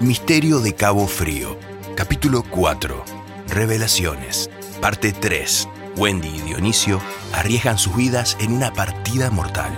Misterio de Cabo Frío, capítulo 4, Revelaciones, parte 3. Wendy y Dionisio arriesgan sus vidas en una partida mortal.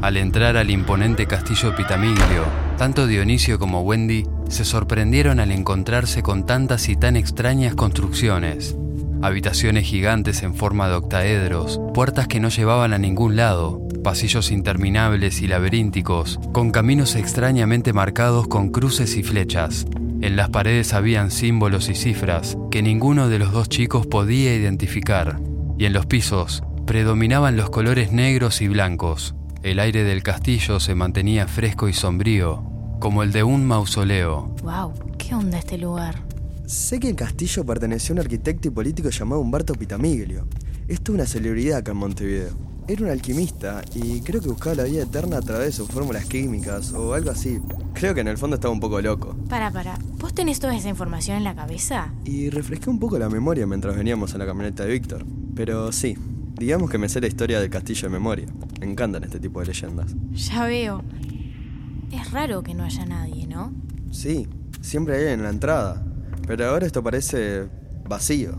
Al entrar al imponente castillo Pitamiglio, tanto Dionisio como Wendy se sorprendieron al encontrarse con tantas y tan extrañas construcciones. Habitaciones gigantes en forma de octaedros, puertas que no llevaban a ningún lado, pasillos interminables y laberínticos, con caminos extrañamente marcados con cruces y flechas. En las paredes habían símbolos y cifras que ninguno de los dos chicos podía identificar, y en los pisos predominaban los colores negros y blancos. El aire del castillo se mantenía fresco y sombrío, como el de un mausoleo. Wow, ¿qué onda este lugar? Sé que el castillo perteneció a un arquitecto y político llamado Humberto Pitamiglio. Esto es una celebridad acá en Montevideo. Era un alquimista y creo que buscaba la vida eterna a través de sus fórmulas químicas o algo así. Creo que en el fondo estaba un poco loco. Para, para, ¿vos tenés toda esa información en la cabeza? Y refresqué un poco la memoria mientras veníamos en la camioneta de Víctor. Pero sí, digamos que me sé la historia del castillo de memoria. Me encantan este tipo de leyendas. Ya veo. Es raro que no haya nadie, ¿no? Sí, siempre hay en la entrada. Pero ahora esto parece vacío.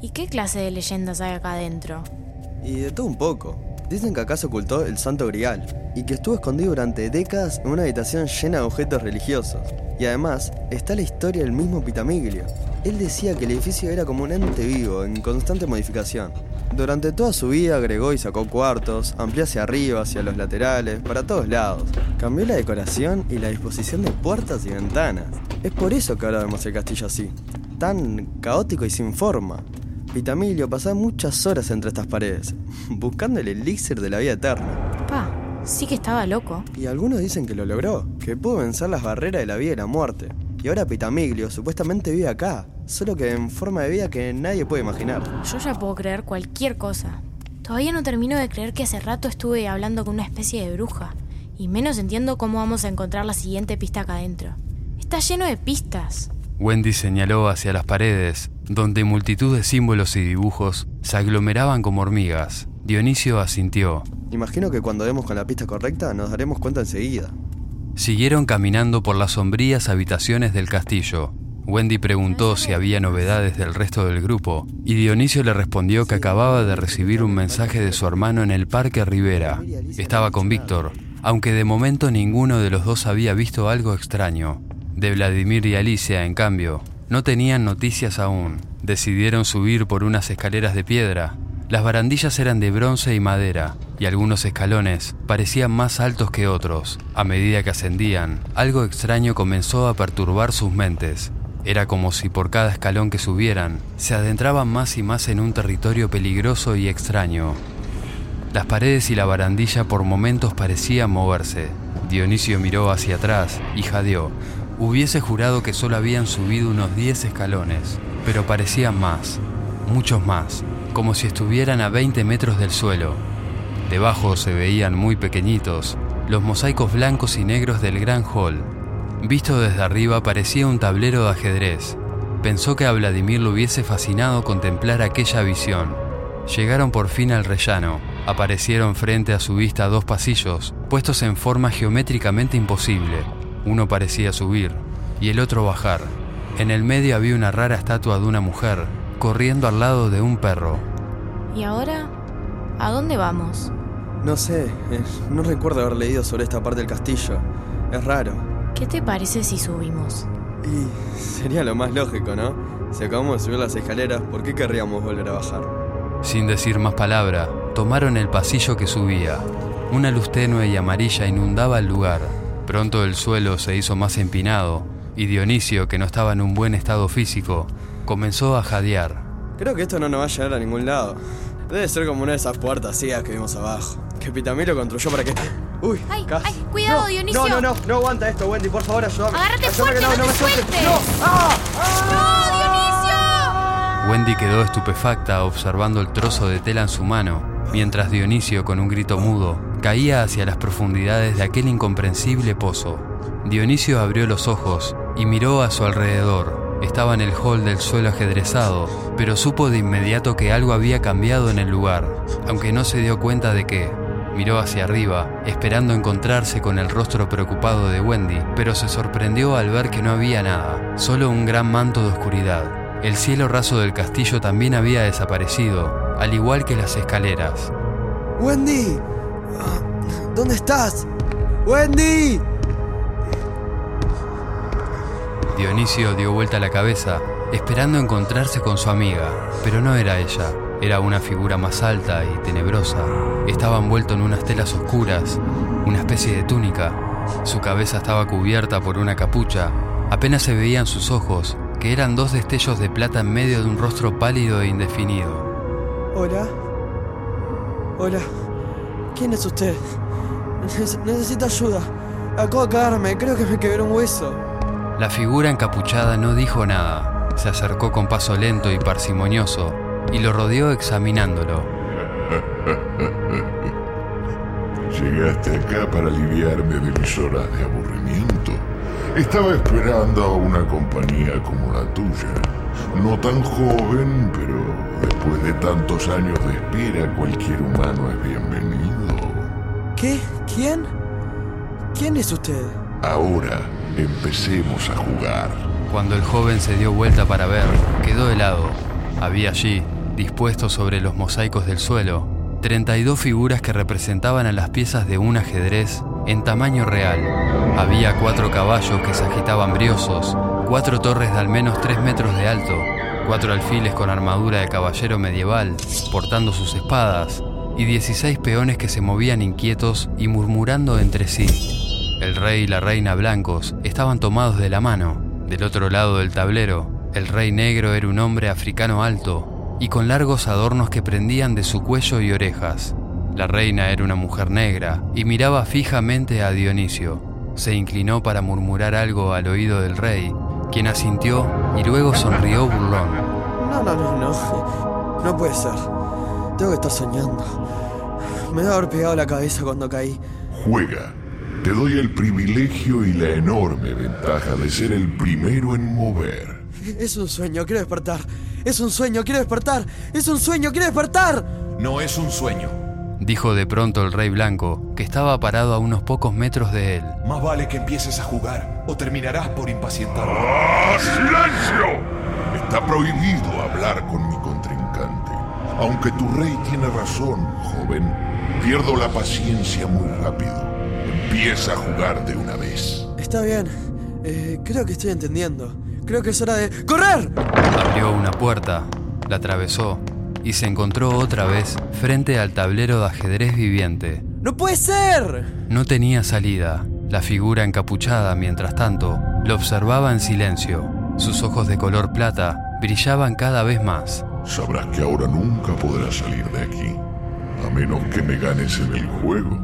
¿Y qué clase de leyendas hay acá adentro? Y de todo un poco. Dicen que acá se ocultó el Santo Grial y que estuvo escondido durante décadas en una habitación llena de objetos religiosos. Y además está la historia del mismo Pitamiglio. Él decía que el edificio era como un ente vivo, en constante modificación. Durante toda su vida agregó y sacó cuartos, amplió hacia arriba, hacia los laterales, para todos lados. Cambió la decoración y la disposición de puertas y ventanas. Es por eso que ahora vemos el castillo así, tan caótico y sin forma. Pitamilio pasaba muchas horas entre estas paredes, buscando el elixir de la vida eterna. Pa, sí que estaba loco. Y algunos dicen que lo logró, que pudo vencer las barreras de la vida y la muerte. Y ahora Pitamiglio supuestamente vive acá, solo que en forma de vida que nadie puede imaginar. Yo ya puedo creer cualquier cosa. Todavía no termino de creer que hace rato estuve hablando con una especie de bruja. Y menos entiendo cómo vamos a encontrar la siguiente pista acá adentro. Está lleno de pistas. Wendy señaló hacia las paredes, donde multitud de símbolos y dibujos se aglomeraban como hormigas. Dionisio asintió. Imagino que cuando demos con la pista correcta nos daremos cuenta enseguida. Siguieron caminando por las sombrías habitaciones del castillo. Wendy preguntó si había novedades del resto del grupo y Dionisio le respondió que acababa de recibir un mensaje de su hermano en el Parque Rivera. Estaba con Víctor, aunque de momento ninguno de los dos había visto algo extraño. De Vladimir y Alicia, en cambio, no tenían noticias aún. Decidieron subir por unas escaleras de piedra. Las barandillas eran de bronce y madera, y algunos escalones parecían más altos que otros. A medida que ascendían, algo extraño comenzó a perturbar sus mentes. Era como si por cada escalón que subieran, se adentraban más y más en un territorio peligroso y extraño. Las paredes y la barandilla por momentos parecían moverse. Dionisio miró hacia atrás y jadeó. Hubiese jurado que solo habían subido unos 10 escalones, pero parecían más, muchos más, como si estuvieran a 20 metros del suelo. Debajo se veían muy pequeñitos los mosaicos blancos y negros del gran hall. Visto desde arriba parecía un tablero de ajedrez. Pensó que a Vladimir le hubiese fascinado contemplar aquella visión. Llegaron por fin al rellano. Aparecieron frente a su vista dos pasillos, puestos en forma geométricamente imposible. Uno parecía subir y el otro bajar. En el medio había una rara estatua de una mujer, corriendo al lado de un perro. ¿Y ahora? ¿A dónde vamos? No sé, no recuerdo haber leído sobre esta parte del castillo. Es raro. ¿Qué te parece si subimos? Y sería lo más lógico, ¿no? Si acabamos de subir las escaleras, ¿por qué querríamos volver a bajar? Sin decir más palabra, tomaron el pasillo que subía. Una luz tenue y amarilla inundaba el lugar. Pronto el suelo se hizo más empinado y Dionisio, que no estaba en un buen estado físico, comenzó a jadear. Creo que esto no nos va a llevar a ningún lado. Debe ser como una de esas puertas ciegas que vimos abajo. Que Pitamí lo construyó para que... Uy, Ay, casi. ay, cuidado, No, Dionisio. No, no, no, no aguanta esto, Wendy, por favor, ayúdame. Agárrate Ayúdame fuerte, que no te me sueltes. sueltes. No, ah, ah. ¡No, Dionisio! Wendy quedó estupefacta observando el trozo de tela en su mano, mientras Dionisio, con un grito mudo, caía hacia las profundidades de aquel incomprensible pozo. Dionisio abrió los ojos y miró a su alrededor. Estaba en el hall del suelo ajedrezado, pero supo de inmediato que algo había cambiado en el lugar, aunque no se dio cuenta de qué. Miró hacia arriba, esperando encontrarse con el rostro preocupado de Wendy, pero se sorprendió al ver que no había nada, solo un gran manto de oscuridad. El cielo raso del castillo también había desaparecido, al igual que las escaleras. ¡Wendy! ¿Dónde estás? ¡Wendy! Dionisio dio vuelta la cabeza, esperando encontrarse con su amiga, pero no era ella. Era una figura más alta y tenebrosa. Estaba envuelto en unas telas oscuras, una especie de túnica. Su cabeza estaba cubierta por una capucha. Apenas se veían sus ojos, que eran dos destellos de plata en medio de un rostro pálido e indefinido. Hola. Hola. ¿Quién es usted? necesito ayuda. Acabo de cagarme, creo que me quebró un hueso. La figura encapuchada no dijo nada. Se acercó con paso lento y parsimonioso y lo rodeó examinándolo. Llegaste acá para aliviarme de mis horas de aburrimiento. Estaba esperando a una compañía como la tuya. No tan joven, pero después de tantos años de espera, cualquier humano es bienvenido. ¿Qué? ¿Quién? ¿Quién es usted? Ahora empecemos a jugar. Cuando el joven se dio vuelta para ver, quedó helado. Había allí, dispuestos sobre los mosaicos del suelo, 32 figuras que representaban a las piezas de un ajedrez en tamaño real. Había cuatro caballos que se agitaban briosos, cuatro torres de al menos 3 metros de alto, cuatro alfiles con armadura de caballero medieval, portando sus espadas, y 16 peones que se movían inquietos y murmurando entre sí. El rey y la reina blancos estaban tomados de la mano. Del otro lado del tablero, el rey negro era un hombre africano alto, y con largos adornos que prendían de su cuello y orejas. La reina era una mujer negra y miraba fijamente a Dionisio. Se inclinó para murmurar algo al oído del rey, quien asintió y luego sonrió burlón. No, no, no, no. No puede ser. Tengo que estar soñando. Me debe haber pegado la cabeza cuando caí. Juega. Te doy el privilegio y la enorme ventaja de ser el primero en mover. Es un sueño, quiero despertar. Es un sueño, quiero despertar. Es un sueño, quiero despertar. No es un sueño. Dijo de pronto el rey blanco, que estaba parado a unos pocos metros de él. Más vale que empieces a jugar o terminarás por impacientarme. ¡Ah, ¡Silencio! Está prohibido hablar con mi. Aunque tu rey tiene razón, joven, pierdo la paciencia muy rápido. Empieza a jugar de una vez. Está bien. Eh, creo que estoy entendiendo. Creo que es hora de... ¡Correr! Abrió una puerta, la atravesó y se encontró otra vez frente al tablero de ajedrez viviente. ¡No puede ser! No tenía salida. La figura encapuchada, mientras tanto, lo observaba en silencio. Sus ojos de color plata brillaban cada vez más. Sabrás que ahora nunca podrás salir de aquí, a menos que me ganes en el juego.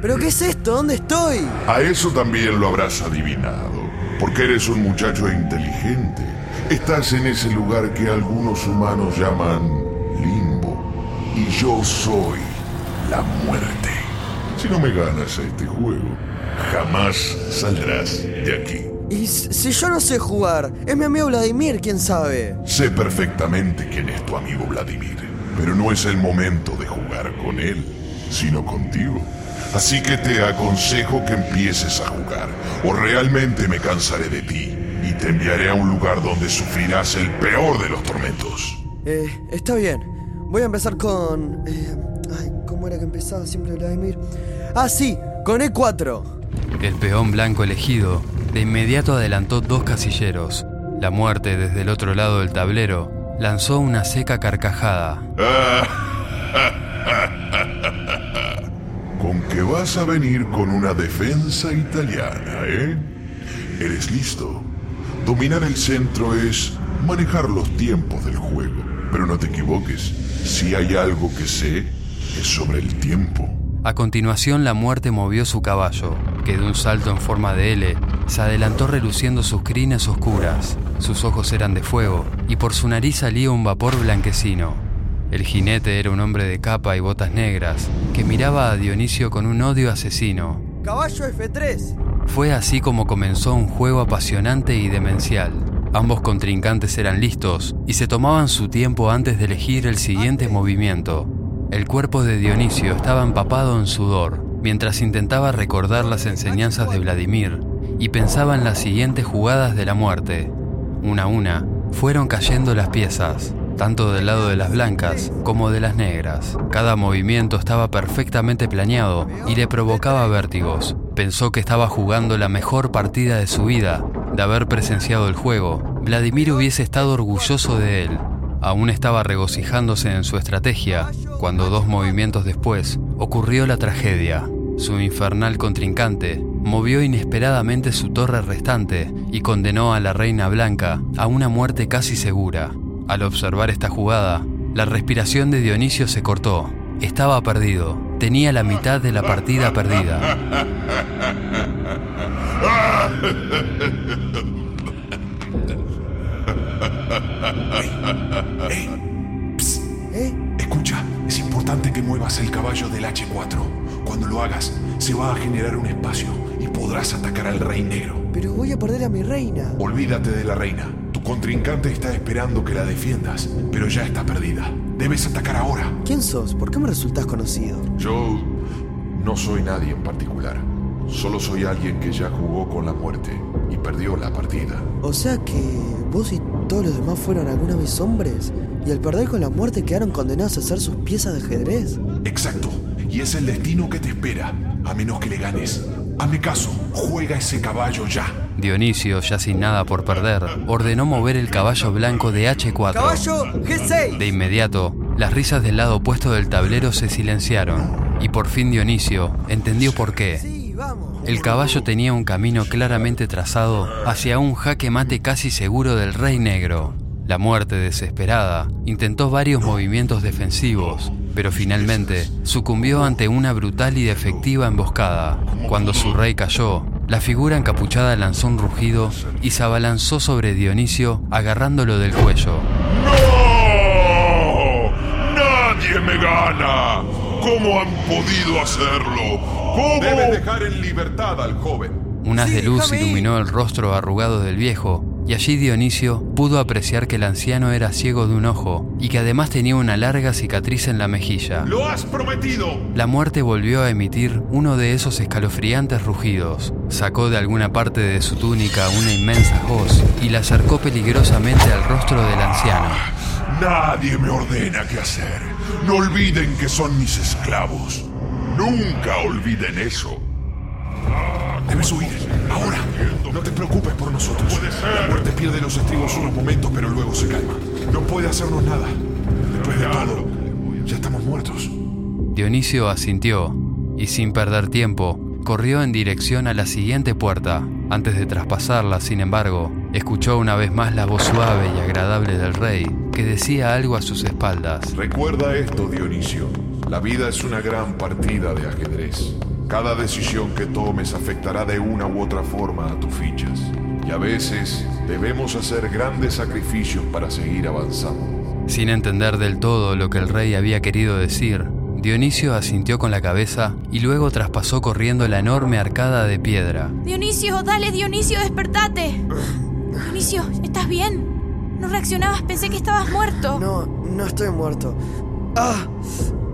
¿Pero qué es esto? ¿Dónde estoy? A eso también lo habrás adivinado, porque eres un muchacho inteligente. Estás en ese lugar que algunos humanos llaman limbo, y yo soy la muerte. Si no me ganas a este juego, jamás saldrás de aquí. Y si yo no sé jugar, es mi amigo Vladimir, quién sabe. Sé perfectamente quién es tu amigo Vladimir, pero no es el momento de jugar con él, sino contigo. Así que te aconsejo que empieces a jugar, o realmente me cansaré de ti y te enviaré a un lugar donde sufrirás el peor de los tormentos. Eh, está bien. Voy a empezar con... eh, ay, ¿cómo era que empezaba siempre Vladimir? Ah, sí, con E4. El peón blanco elegido de inmediato adelantó dos casilleros. La muerte desde el otro lado del tablero lanzó una seca carcajada. Con que vas a venir con una defensa italiana, ¿eh? ¿Eres listo? Dominar el centro es manejar los tiempos del juego. Pero no te equivoques, si hay algo que sé, es sobre el tiempo. A continuación la muerte movió su caballo, que de un salto en forma de L se adelantó reluciendo sus crines oscuras. Sus ojos eran de fuego y por su nariz salía un vapor blanquecino. El jinete era un hombre de capa y botas negras que miraba a Dionisio con un odio asesino. Caballo F3. Fue así como comenzó un juego apasionante y demencial. Ambos contrincantes eran listos y se tomaban su tiempo antes de elegir el siguiente movimiento. El cuerpo de Dionisio estaba empapado en sudor, mientras intentaba recordar las enseñanzas de Vladimir y pensaba en las siguientes jugadas de la muerte. Una a una, fueron cayendo las piezas, tanto del lado de las blancas como de las negras. Cada movimiento estaba perfectamente planeado y le provocaba vértigos. Pensó que estaba jugando la mejor partida de su vida, de haber presenciado el juego. Vladimir hubiese estado orgulloso de él. Aún estaba regocijándose en su estrategia cuando dos movimientos después ocurrió la tragedia. Su infernal contrincante movió inesperadamente su torre restante y condenó a la reina blanca a una muerte casi segura. Al observar esta jugada, la respiración de Dionisio se cortó. Estaba perdido. Tenía la mitad de la partida perdida. ¿Eh? Escucha, es importante que muevas el caballo del H4. Cuando lo hagas, se va a generar un espacio y podrás atacar al rey negro. Pero voy a perder a mi reina. Olvídate de la reina. Tu contrincante está esperando que la defiendas, pero ya está perdida. Debes atacar ahora. ¿Quién sos? ¿Por qué me resultás conocido? Yo no soy nadie en particular. Solo soy alguien que ya jugó con la muerte y perdió la partida. O sea que vos y todos los demás fueron alguna vez hombres y al perder con la muerte quedaron condenados a ser sus piezas de ajedrez. Exacto. Y es el destino que te espera, a menos que le ganes. Hazme caso, juega ese caballo ya. Dionisio, ya sin nada por perder, ordenó mover el caballo blanco de H4. ¡Caballo G6! De inmediato, las risas del lado opuesto del tablero se silenciaron, y por fin Dionisio entendió por qué. Sí, vamos. El caballo tenía un camino claramente trazado hacia un jaque mate casi seguro del rey negro. La muerte desesperada intentó varios movimientos defensivos, pero finalmente sucumbió ante una brutal y efectiva emboscada. Cuando su rey cayó, la figura encapuchada lanzó un rugido y se abalanzó sobre Dionisio agarrándolo del cuello. ¡No! ¡Nadie me gana! ¿Cómo han podido hacerlo? ¿Cómo? Debes dejar en libertad al joven. Un haz Sí, de luz iluminó el rostro arrugado del viejo, y allí Dionisio pudo apreciar que el anciano era ciego de un ojo y que además tenía una larga cicatriz en la mejilla. ¡Lo has prometido! La muerte volvió a emitir uno de esos escalofriantes rugidos. Sacó de alguna parte de su túnica una inmensa hoz y la acercó peligrosamente al rostro del anciano. Nadie me ordena qué hacer. No olviden que son mis esclavos. Nunca olviden eso. Debes huir. Ahora. No te preocupes por nosotros. La muerte pierde los estribos unos momentos, pero luego se calma. No puede hacernos nada. Después de todo, ya estamos muertos. Dionisio asintió y sin perder tiempo corrió en dirección a la siguiente puerta. Antes de traspasarla, sin embargo, escuchó una vez más la voz suave y agradable del rey que decía algo a sus espaldas. Recuerda esto, Dionisio. La vida es una gran partida de ajedrez. Cada decisión que tomes afectará de una u otra forma a tus fichas. Y a veces debemos hacer grandes sacrificios para seguir avanzando. Sin entender del todo lo que el rey había querido decir, Dionisio asintió con la cabeza y luego traspasó corriendo la enorme arcada de piedra. Dionisio, dale, Dionisio, despertate. Dionisio, ¿estás bien? No reaccionabas, pensé que estabas muerto. No, no estoy muerto. Ah,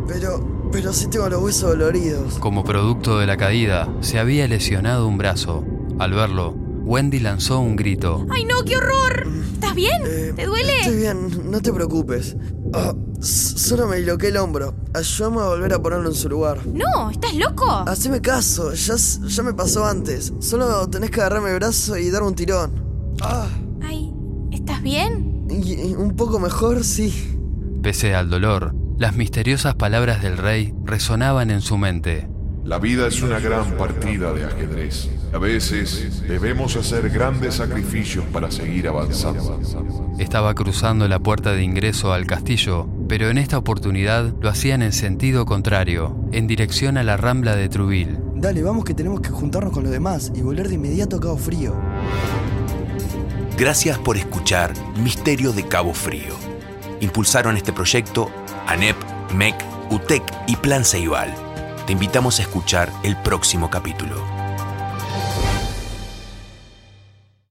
pero, pero sí tengo los huesos doloridos. Como producto de la caída, se había lesionado un brazo. Al verlo, Wendy lanzó un grito. ¡Ay, no, qué horror! ¿Estás bien? Eh, ¿Te duele? Estoy bien, no te preocupes. Ah, solo me disloqué el hombro. Ayúdame a volver a ponerlo en su lugar. No, ¿estás loco? Haceme caso, ya, ya me pasó antes. Solo tenés que agarrarme el brazo y darme un tirón. Ah, Ay, ¿estás bien? y un poco mejor, sí. Pese al dolor, las misteriosas palabras del rey resonaban en su mente. La vida es una gran partida de ajedrez. A veces debemos hacer grandes sacrificios para seguir avanzando. Estaba cruzando la puerta de ingreso al castillo, pero en esta oportunidad lo hacían en sentido contrario, en dirección a la rambla de Truville. Dale, vamos que tenemos que juntarnos con los demás y volver de inmediato a Cabo Frío. Gracias por escuchar Misterio de Cabo Frío. Impulsaron este proyecto ANEP, MEC, UTEC y Plan Ceibal. Te invitamos a escuchar el próximo capítulo.